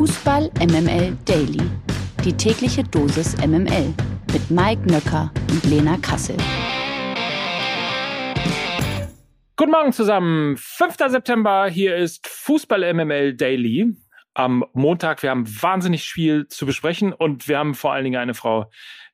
Fußball MML Daily. Die tägliche Dosis MML mit Mike Nöcker und Lena Kassel. Guten Morgen zusammen. 5. September, hier ist Fußball MML Daily. Am Montag, wir haben wahnsinnig viel zu besprechen und wir haben vor allen Dingen eine Frau,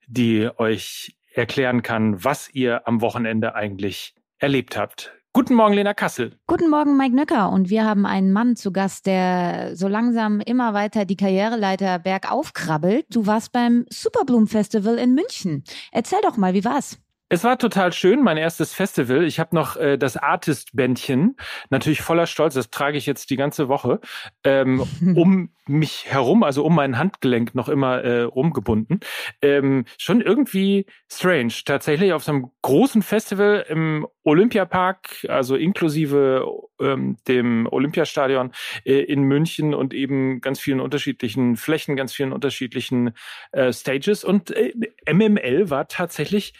die euch erklären kann, was ihr am Wochenende eigentlich erlebt habt. Guten Morgen, Lena Kassel. Guten Morgen, Mike Nöcker. Und wir haben einen Mann zu Gast, der so langsam immer weiter die Karriereleiter bergauf krabbelt. Du warst beim Superbloom Festival in München. Erzähl doch mal, wie war's? Es war total schön, mein erstes Festival. Ich habe noch äh, das Artist-Bändchen, natürlich voller Stolz, das trage ich jetzt die ganze Woche, ähm, um mich herum, also um mein Handgelenk noch immer äh, rumgebunden. Ähm, schon irgendwie strange. Tatsächlich auf so einem großen Festival im Olympiapark, also inklusive ähm, dem Olympiastadion äh, in München und eben ganz vielen unterschiedlichen Flächen, ganz vielen unterschiedlichen äh, Stages. Und äh, MML war tatsächlich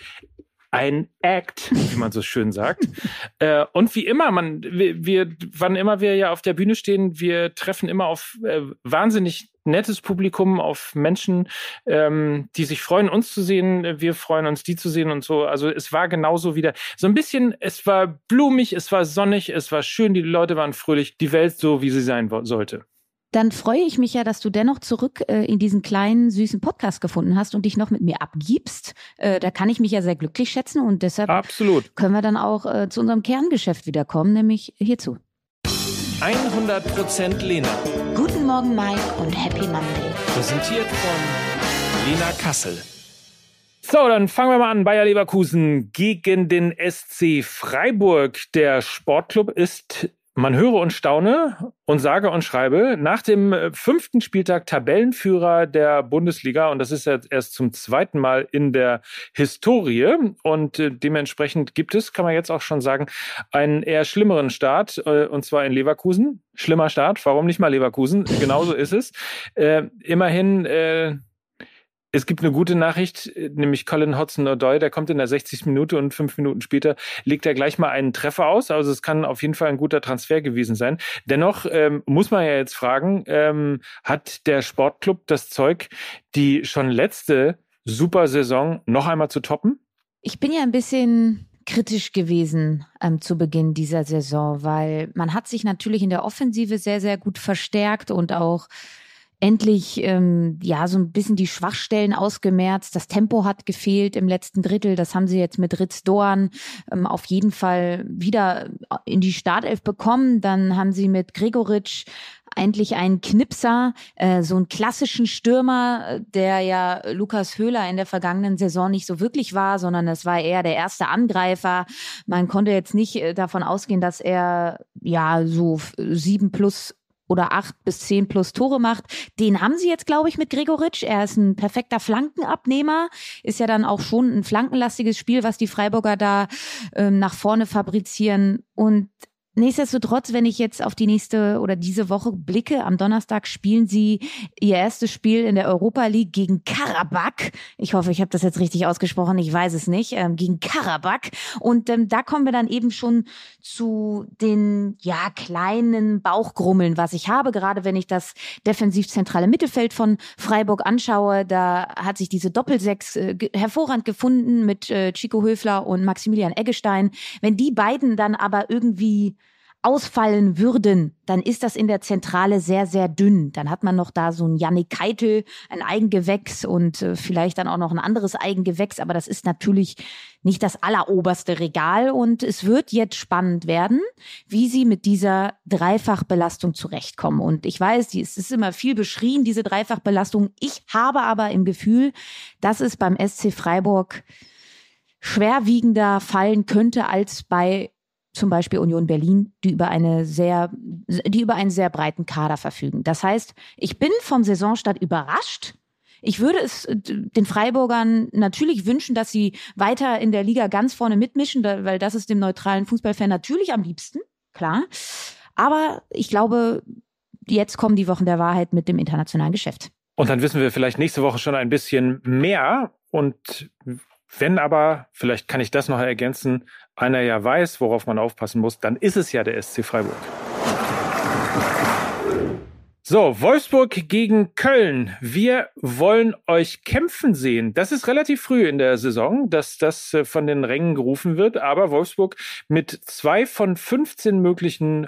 ein Act, wie man so schön sagt. äh, und wie immer, man, wir, wir, wann immer wir ja auf der Bühne stehen, wir treffen immer auf äh, wahnsinnig nettes Publikum, auf Menschen, ähm, die sich freuen, uns zu sehen. Wir freuen uns, die zu sehen und so. Also es war genauso wieder so ein bisschen, es war blumig, es war sonnig, es war schön, die Leute waren fröhlich, die Welt so, wie sie sein sollte dann freue ich mich ja, dass du dennoch zurück äh, in diesen kleinen, süßen Podcast gefunden hast und dich noch mit mir abgibst. Äh, da kann ich mich ja sehr glücklich schätzen und deshalb Absolut. können wir dann auch äh, zu unserem Kerngeschäft wiederkommen, nämlich hierzu. 100% Lena. Guten Morgen, Mike und Happy Monday. Präsentiert von Lena Kassel. So, dann fangen wir mal an. Bayer Leverkusen gegen den SC Freiburg. Der Sportclub ist man höre und staune und sage und schreibe, nach dem äh, fünften Spieltag Tabellenführer der Bundesliga, und das ist jetzt erst zum zweiten Mal in der Historie, und äh, dementsprechend gibt es, kann man jetzt auch schon sagen, einen eher schlimmeren Start, äh, und zwar in Leverkusen. Schlimmer Start, warum nicht mal Leverkusen? Genauso ist es. immerhin es gibt eine gute Nachricht, nämlich Colin Hodson-Odoi, der kommt in der 60. Minute und fünf Minuten später legt er gleich mal einen Treffer aus. Also es kann auf jeden Fall ein guter Transfer gewesen sein. Dennoch ähm, muss man ja jetzt fragen, ähm, hat der Sportclub das Zeug, die schon letzte Supersaison noch einmal zu toppen? Ich bin ja ein bisschen kritisch gewesen ähm, zu Beginn dieser Saison, weil man hat sich natürlich in der Offensive sehr, sehr gut verstärkt und auch endlich ähm, ja so ein bisschen die Schwachstellen ausgemerzt. Das Tempo hat gefehlt im letzten Drittel. Das haben sie jetzt mit Ritz Doan ähm, auf jeden Fall wieder in die Startelf bekommen. Dann haben sie mit Gregoritsch endlich einen Knipser, äh, so einen klassischen Stürmer, der ja Lukas Höhler in der vergangenen Saison nicht so wirklich war, sondern es war eher der erste Angreifer. Man konnte jetzt nicht äh, davon ausgehen, dass er ja so sieben plus oder acht bis zehn plus Tore macht. Den haben sie jetzt, glaube ich, mit Gregoritsch. Er ist ein perfekter Flankenabnehmer. Ist ja dann auch schon ein flankenlastiges Spiel, was die Freiburger da ähm, nach vorne fabrizieren. Und Nichtsdestotrotz, wenn ich jetzt auf die nächste oder diese Woche blicke, am Donnerstag spielen sie ihr erstes Spiel in der Europa League gegen Karabakh. Ich hoffe, ich habe das jetzt richtig ausgesprochen, ich weiß es nicht, ähm, gegen Karabakh. Und ähm, da kommen wir dann eben schon zu den ja kleinen Bauchgrummeln, was ich habe, gerade wenn ich das defensiv zentrale Mittelfeld von Freiburg anschaue. Da hat sich diese Doppelsechs äh, hervorragend gefunden mit äh, Chico Höfler und Maximilian Eggestein. Wenn die beiden dann aber irgendwie ausfallen würden, dann ist das in der Zentrale sehr, sehr dünn. Dann hat man noch da so ein Janik Keitel, ein Eigengewächs und äh, vielleicht dann auch noch ein anderes Eigengewächs, aber das ist natürlich nicht das alleroberste Regal und es wird jetzt spannend werden, wie sie mit dieser Dreifachbelastung zurechtkommen. Und ich weiß, es ist immer viel beschrien, diese Dreifachbelastung. Ich habe aber im Gefühl, dass es beim SC Freiburg schwerwiegender fallen könnte als bei zum Beispiel Union Berlin, die über eine sehr, die über einen sehr breiten Kader verfügen. Das heißt, ich bin vom Saisonstart überrascht. Ich würde es äh, den Freiburgern natürlich wünschen, dass sie weiter in der Liga ganz vorne mitmischen, weil das ist dem neutralen Fußballfan natürlich am liebsten, klar. Aber ich glaube, jetzt kommen die Wochen der Wahrheit mit dem internationalen Geschäft. Und dann wissen wir vielleicht nächste Woche schon ein bisschen mehr. Und wenn aber, vielleicht kann ich das noch ergänzen, einer ja weiß, worauf man aufpassen muss, dann ist es ja der SC Freiburg. So, Wolfsburg gegen Köln. Wir wollen euch kämpfen sehen. Das ist relativ früh in der Saison, dass das äh, von den Rängen gerufen wird. Aber Wolfsburg mit zwei von 15 möglichen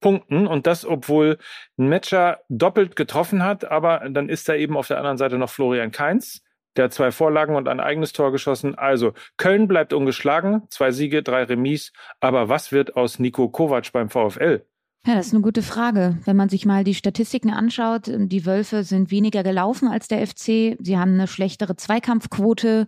Punkten und das, obwohl ein Matcher doppelt getroffen hat. Aber dann ist da eben auf der anderen Seite noch Florian Kainz. Der hat zwei Vorlagen und ein eigenes Tor geschossen. Also Köln bleibt ungeschlagen, zwei Siege, drei Remis. Aber was wird aus Nico Kovac beim VfL? Ja, das ist eine gute Frage. Wenn man sich mal die Statistiken anschaut, die Wölfe sind weniger gelaufen als der FC. Sie haben eine schlechtere Zweikampfquote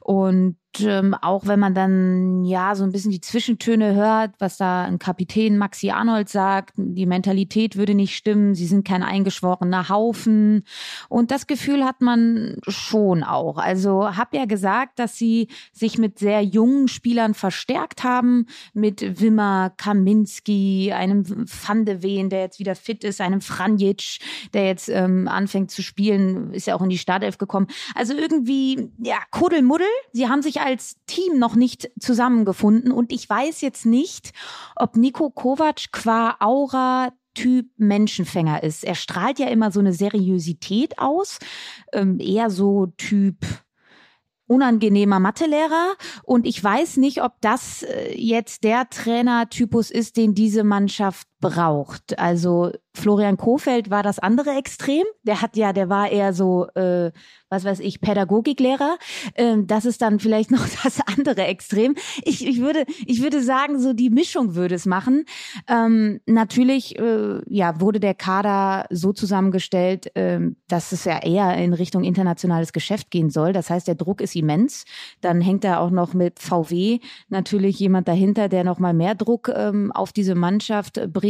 und ähm, auch wenn man dann ja so ein bisschen die Zwischentöne hört, was da ein Kapitän Maxi Arnold sagt, die Mentalität würde nicht stimmen, sie sind kein eingeschworener Haufen. Und das Gefühl hat man schon auch. Also hab ja gesagt, dass sie sich mit sehr jungen Spielern verstärkt haben, mit Wimmer, Kaminski, einem Van de Ween, der jetzt wieder fit ist, einem Franjic, der jetzt ähm, anfängt zu spielen, ist ja auch in die Startelf gekommen. Also irgendwie, ja, Kuddelmuddel. Sie haben sich als Team noch nicht zusammengefunden. Und ich weiß jetzt nicht, ob Nico Kovac qua Aura Typ Menschenfänger ist. Er strahlt ja immer so eine Seriosität aus, ähm, eher so Typ unangenehmer Mathelehrer. Und ich weiß nicht, ob das äh, jetzt der Trainertypus ist, den diese Mannschaft braucht. Also Florian Kofeld war das andere Extrem. Der hat ja, der war eher so, äh, was weiß ich, Pädagogiklehrer. Ähm, das ist dann vielleicht noch das andere Extrem. Ich, ich würde, ich würde sagen, so die Mischung würde es machen. Ähm, natürlich, äh, ja, wurde der Kader so zusammengestellt, äh, dass es ja eher in Richtung internationales Geschäft gehen soll. Das heißt, der Druck ist immens. Dann hängt da auch noch mit VW natürlich jemand dahinter, der noch mal mehr Druck ähm, auf diese Mannschaft bringt.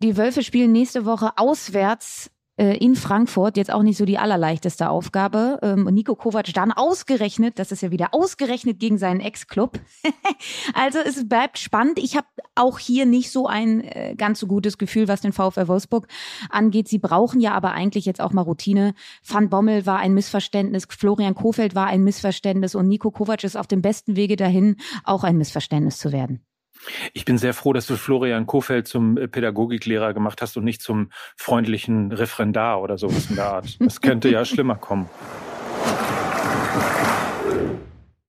Die Wölfe spielen nächste Woche auswärts äh, in Frankfurt jetzt auch nicht so die allerleichteste Aufgabe. Ähm, Nico Kovac dann ausgerechnet, das ist ja wieder ausgerechnet gegen seinen Ex-Club. also es bleibt spannend. Ich habe auch hier nicht so ein äh, ganz so gutes Gefühl, was den VfL Wolfsburg angeht. Sie brauchen ja aber eigentlich jetzt auch mal Routine. Van Bommel war ein Missverständnis, Florian Kofeld war ein Missverständnis und Nico Kovac ist auf dem besten Wege dahin, auch ein Missverständnis zu werden. Ich bin sehr froh, dass du Florian Kofeld zum äh, Pädagogiklehrer gemacht hast und nicht zum freundlichen Referendar oder sowas in der Art. Das könnte ja schlimmer kommen.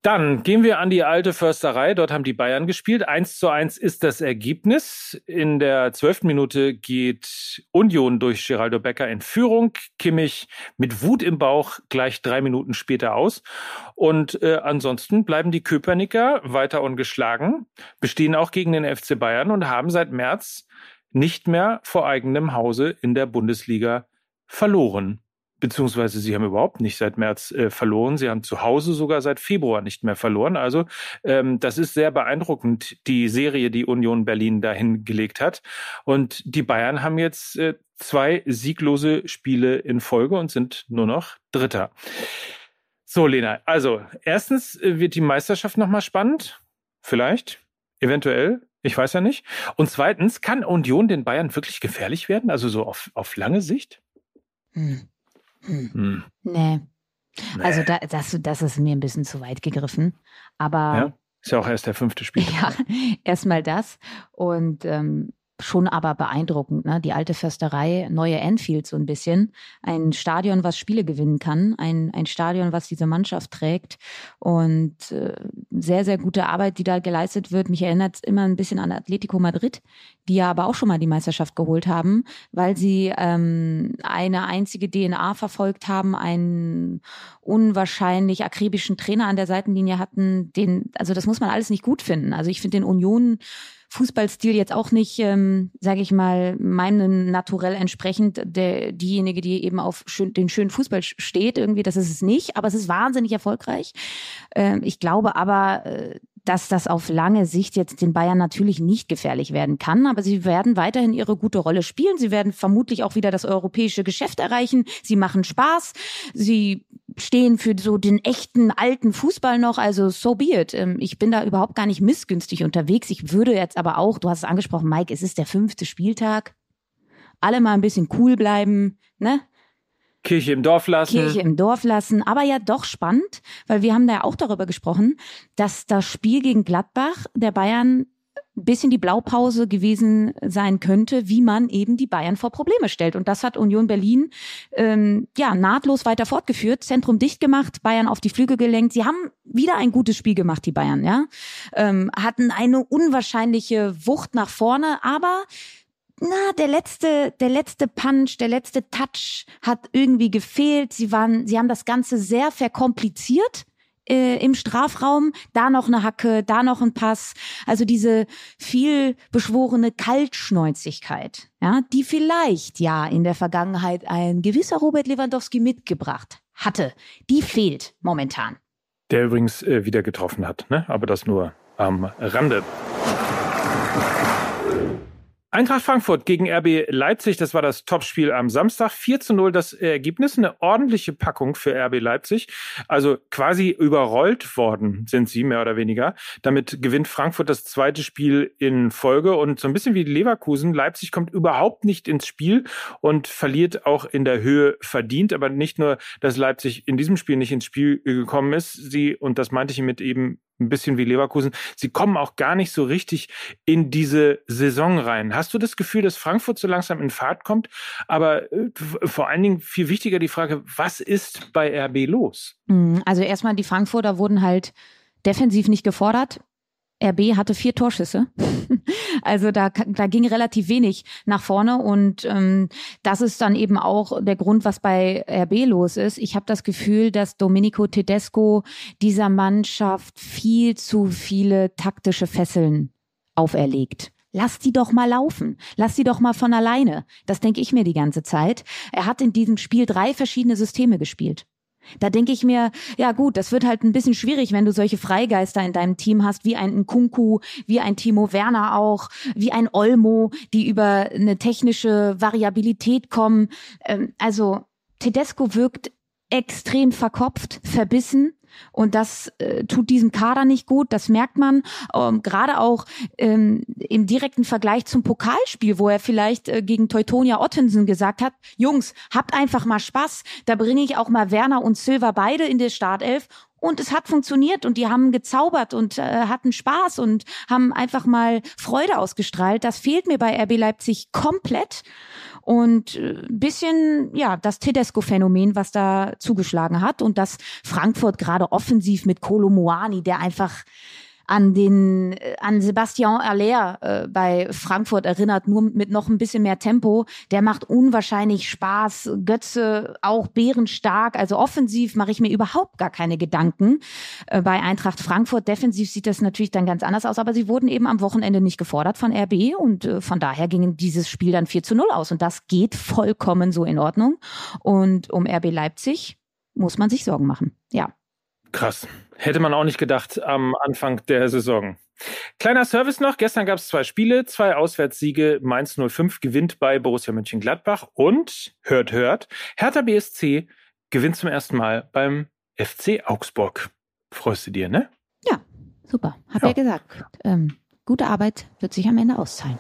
Dann gehen wir an die alte Försterei. Dort haben die Bayern gespielt. Eins zu eins ist das Ergebnis. In der zwölften Minute geht Union durch Geraldo Becker in Führung. Kimmich mit Wut im Bauch gleich drei Minuten später aus. Und äh, ansonsten bleiben die Köpernicker weiter ungeschlagen, bestehen auch gegen den FC Bayern und haben seit März nicht mehr vor eigenem Hause in der Bundesliga verloren beziehungsweise sie haben überhaupt nicht seit März äh, verloren. Sie haben zu Hause sogar seit Februar nicht mehr verloren. Also ähm, das ist sehr beeindruckend, die Serie, die Union Berlin dahin gelegt hat. Und die Bayern haben jetzt äh, zwei sieglose Spiele in Folge und sind nur noch Dritter. So, Lena, also erstens äh, wird die Meisterschaft nochmal spannend. Vielleicht, eventuell. Ich weiß ja nicht. Und zweitens, kann Union den Bayern wirklich gefährlich werden? Also so auf, auf lange Sicht? Hm. Hm. hm. Nee. Also da, das, das ist mir ein bisschen zu weit gegriffen. Aber ja, ist ja auch erst der fünfte Spiel. Ja, erstmal das. Und ähm, schon aber beeindruckend, ne? Die alte Försterei, neue Anfield so ein bisschen. Ein Stadion, was Spiele gewinnen kann, ein, ein Stadion, was diese Mannschaft trägt und äh, sehr, sehr gute Arbeit, die da geleistet wird. Mich erinnert immer ein bisschen an Atletico Madrid, die ja aber auch schon mal die Meisterschaft geholt haben, weil sie ähm, eine einzige DNA verfolgt haben, einen unwahrscheinlich akribischen Trainer an der Seitenlinie hatten, den, also das muss man alles nicht gut finden. Also ich finde den Union Fußballstil jetzt auch nicht, ähm, sage ich mal, meinem Naturell entsprechend. Der, diejenige, die eben auf schön, den schönen Fußball steht, irgendwie, das ist es nicht, aber es ist wahnsinnig erfolgreich. Ähm, ich glaube aber, äh, dass das auf lange Sicht jetzt den Bayern natürlich nicht gefährlich werden kann. Aber sie werden weiterhin ihre gute Rolle spielen. Sie werden vermutlich auch wieder das europäische Geschäft erreichen. Sie machen Spaß. Sie stehen für so den echten alten Fußball noch. Also so be it. Ähm, ich bin da überhaupt gar nicht missgünstig unterwegs. Ich würde jetzt aber auch, du hast es angesprochen, Mike, es ist der fünfte Spieltag. Alle mal ein bisschen cool bleiben, ne? Kirche im Dorf lassen. Kirche im Dorf lassen. Aber ja doch spannend, weil wir haben da ja auch darüber gesprochen, dass das Spiel gegen Gladbach der Bayern ein bisschen die Blaupause gewesen sein könnte, wie man eben die Bayern vor Probleme stellt. Und das hat Union Berlin ähm, ja nahtlos weiter fortgeführt, Zentrum dicht gemacht, Bayern auf die Flügel gelenkt. Sie haben wieder ein gutes Spiel gemacht, die Bayern, ja, ähm, hatten eine unwahrscheinliche Wucht nach vorne, aber na, der letzte, der letzte Punch, der letzte Touch hat irgendwie gefehlt. Sie waren, sie haben das Ganze sehr verkompliziert äh, im Strafraum, da noch eine Hacke, da noch ein Pass. Also diese viel beschworene Kaltschnäuzigkeit, ja, die vielleicht ja in der Vergangenheit ein gewisser Robert Lewandowski mitgebracht hatte, die fehlt momentan. Der übrigens äh, wieder getroffen hat, ne? aber das nur am Rande. Eintracht Frankfurt gegen RB Leipzig, das war das Topspiel am Samstag. 4 zu 0 das Ergebnis, eine ordentliche Packung für RB Leipzig. Also quasi überrollt worden sind sie, mehr oder weniger. Damit gewinnt Frankfurt das zweite Spiel in Folge und so ein bisschen wie Leverkusen. Leipzig kommt überhaupt nicht ins Spiel und verliert auch in der Höhe verdient. Aber nicht nur, dass Leipzig in diesem Spiel nicht ins Spiel gekommen ist. Sie, und das meinte ich mit eben ein bisschen wie Leverkusen. Sie kommen auch gar nicht so richtig in diese Saison rein. Hast du das Gefühl, dass Frankfurt so langsam in Fahrt kommt? Aber äh, vor allen Dingen viel wichtiger die Frage, was ist bei RB los? Mm, also erstmal, die Frankfurter wurden halt defensiv nicht gefordert. RB hatte vier Torschüsse. also da, da ging relativ wenig nach vorne und ähm, das ist dann eben auch der Grund, was bei RB los ist. Ich habe das Gefühl, dass Domenico Tedesco dieser Mannschaft viel zu viele taktische Fesseln auferlegt. Lass die doch mal laufen. Lass die doch mal von alleine. Das denke ich mir die ganze Zeit. Er hat in diesem Spiel drei verschiedene Systeme gespielt. Da denke ich mir, ja gut, das wird halt ein bisschen schwierig, wenn du solche Freigeister in deinem Team hast, wie ein Kunku, wie ein Timo Werner auch, wie ein Olmo, die über eine technische Variabilität kommen. Ähm, also Tedesco wirkt extrem verkopft, verbissen und das äh, tut diesem Kader nicht gut, das merkt man. Ähm, Gerade auch ähm, im direkten Vergleich zum Pokalspiel, wo er vielleicht äh, gegen Teutonia Ottensen gesagt hat, Jungs, habt einfach mal Spaß, da bringe ich auch mal Werner und Silva beide in der Startelf und es hat funktioniert und die haben gezaubert und äh, hatten Spaß und haben einfach mal Freude ausgestrahlt. Das fehlt mir bei RB Leipzig komplett. Und äh, bisschen, ja, das Tedesco-Phänomen, was da zugeschlagen hat und dass Frankfurt gerade offensiv mit Kolo Moani, der einfach an den äh, an Sebastian Aller äh, bei Frankfurt erinnert, nur mit noch ein bisschen mehr Tempo. Der macht unwahrscheinlich Spaß. Götze auch bärenstark. Also offensiv mache ich mir überhaupt gar keine Gedanken. Äh, bei Eintracht Frankfurt defensiv sieht das natürlich dann ganz anders aus, aber sie wurden eben am Wochenende nicht gefordert von RB und äh, von daher ging dieses Spiel dann 4 zu 0 aus und das geht vollkommen so in Ordnung. Und um RB Leipzig muss man sich Sorgen machen. Ja. Krass. Hätte man auch nicht gedacht am Anfang der Saison. Kleiner Service noch. Gestern gab es zwei Spiele, zwei Auswärtssiege. Mainz 05 gewinnt bei Borussia Mönchengladbach und, hört, hört, Hertha BSC gewinnt zum ersten Mal beim FC Augsburg. Freust du dir, ne? Ja, super. Hab ja, ja gesagt. Ähm, gute Arbeit wird sich am Ende auszahlen.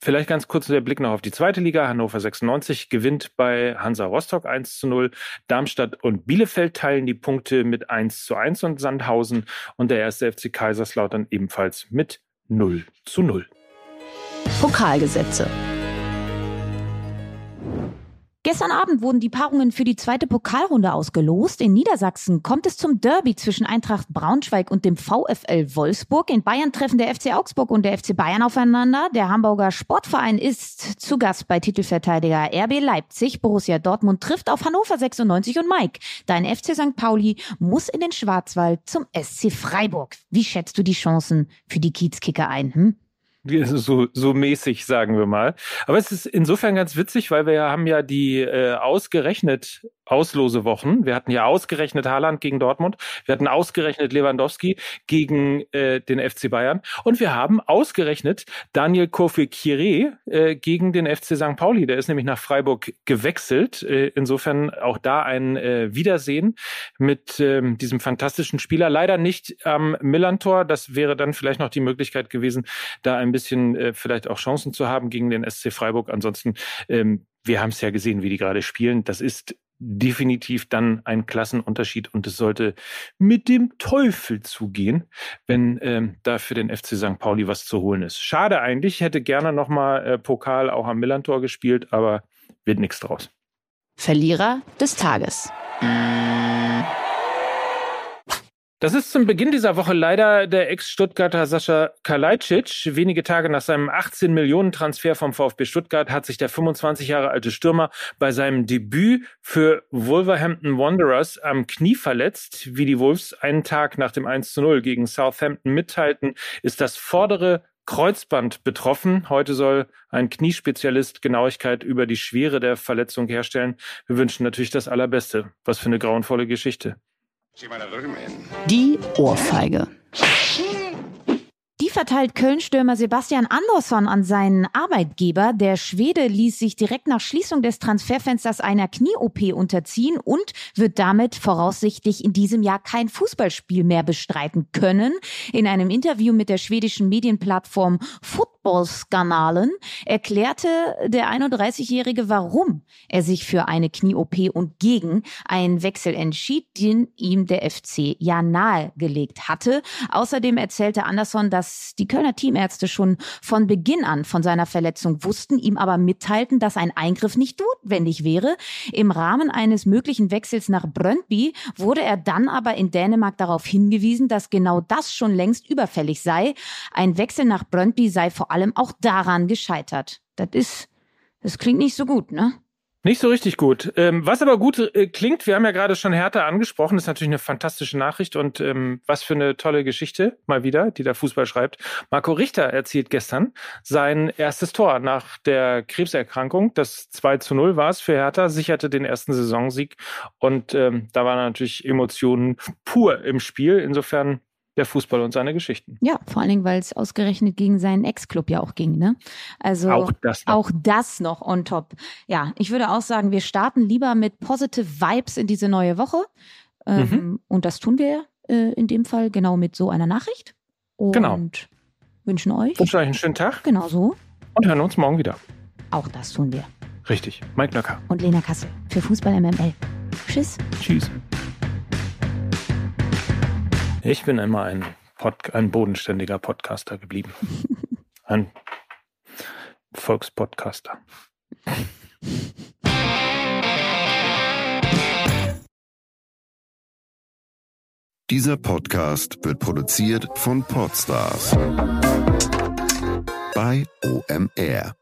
Vielleicht ganz kurz der Blick noch auf die zweite Liga. Hannover 96 gewinnt bei Hansa Rostock 1 zu 0. Darmstadt und Bielefeld teilen die Punkte mit 1 zu 1 und Sandhausen und der erste FC Kaiserslautern ebenfalls mit 0 zu 0. Pokalgesetze. Gestern Abend wurden die Paarungen für die zweite Pokalrunde ausgelost. In Niedersachsen kommt es zum Derby zwischen Eintracht Braunschweig und dem VfL Wolfsburg. In Bayern treffen der FC Augsburg und der FC Bayern aufeinander. Der Hamburger Sportverein ist zu Gast bei Titelverteidiger RB Leipzig. Borussia Dortmund trifft auf Hannover 96 und Mike. Dein FC St. Pauli muss in den Schwarzwald zum SC Freiburg. Wie schätzt du die Chancen für die Kiezkicker ein? Hm? so, so mäßig, sagen wir mal. Aber es ist insofern ganz witzig, weil wir haben ja die äh, ausgerechnet Auslosewochen. Wir hatten ja ausgerechnet Haaland gegen Dortmund, wir hatten ausgerechnet Lewandowski gegen äh, den FC Bayern und wir haben ausgerechnet Daniel Kofi-Kire äh, gegen den FC St. Pauli. Der ist nämlich nach Freiburg gewechselt. Äh, insofern auch da ein äh, Wiedersehen mit ähm, diesem fantastischen Spieler. Leider nicht am Millantor. Das wäre dann vielleicht noch die Möglichkeit gewesen, da ein bisschen äh, vielleicht auch Chancen zu haben gegen den SC Freiburg. Ansonsten ähm, wir haben es ja gesehen, wie die gerade spielen. Das ist definitiv dann ein Klassenunterschied und es sollte mit dem Teufel zugehen, wenn ähm, da für den FC St. Pauli was zu holen ist. Schade eigentlich, hätte gerne nochmal äh, Pokal auch am Millantor gespielt, aber wird nichts draus. Verlierer des Tages. Das ist zum Beginn dieser Woche leider der Ex-Stuttgarter Sascha Kalajdzic. Wenige Tage nach seinem 18 Millionen Transfer vom VfB Stuttgart hat sich der 25 Jahre alte Stürmer bei seinem Debüt für Wolverhampton Wanderers am Knie verletzt. Wie die Wolves einen Tag nach dem 1 zu 0 gegen Southampton mitteilten, ist das vordere Kreuzband betroffen. Heute soll ein Kniespezialist Genauigkeit über die Schwere der Verletzung herstellen. Wir wünschen natürlich das Allerbeste. Was für eine grauenvolle Geschichte. Die Ohrfeige. Die verteilt Köln-Stürmer Sebastian Andersson an seinen Arbeitgeber. Der Schwede ließ sich direkt nach Schließung des Transferfensters einer Knie-OP unterziehen und wird damit voraussichtlich in diesem Jahr kein Fußballspiel mehr bestreiten können. In einem Interview mit der schwedischen Medienplattform Football Football-Skandalen erklärte der 31-Jährige, warum er sich für eine Knie-OP und gegen einen Wechsel entschied, den ihm der FC ja nahegelegt hatte. Außerdem erzählte Andersson, die Kölner Teamärzte schon von Beginn an von seiner Verletzung wussten, ihm aber mitteilten, dass ein Eingriff nicht notwendig wäre. Im Rahmen eines möglichen Wechsels nach Brøndby wurde er dann aber in Dänemark darauf hingewiesen, dass genau das schon längst überfällig sei. Ein Wechsel nach Brøndby sei vor allem auch daran gescheitert. Das ist, das klingt nicht so gut, ne? Nicht so richtig gut. Ähm, was aber gut äh, klingt, wir haben ja gerade schon Hertha angesprochen, ist natürlich eine fantastische Nachricht und ähm, was für eine tolle Geschichte, mal wieder, die der Fußball schreibt. Marco Richter erzielt gestern sein erstes Tor nach der Krebserkrankung. Das 2 zu 0 war es für Hertha, sicherte den ersten Saisonsieg und ähm, da waren natürlich Emotionen pur im Spiel. Insofern der Fußball und seine Geschichten. Ja, vor allen Dingen, weil es ausgerechnet gegen seinen Ex-Club ja auch ging, ne? Also auch das, noch. auch das noch on top. Ja, ich würde auch sagen, wir starten lieber mit positive Vibes in diese neue Woche. Ähm, mhm. Und das tun wir äh, in dem Fall genau mit so einer Nachricht. Und genau. wünschen euch. Wünschen euch einen schönen Tag. Genau so. Und hören uns morgen wieder. Auch das tun wir. Richtig. Mike Nöcker. Und Lena Kassel für Fußball MML. Tschüss. Tschüss. Ich bin immer ein, Pod, ein bodenständiger Podcaster geblieben. Ein Volkspodcaster. Dieser Podcast wird produziert von Podstars bei OMR.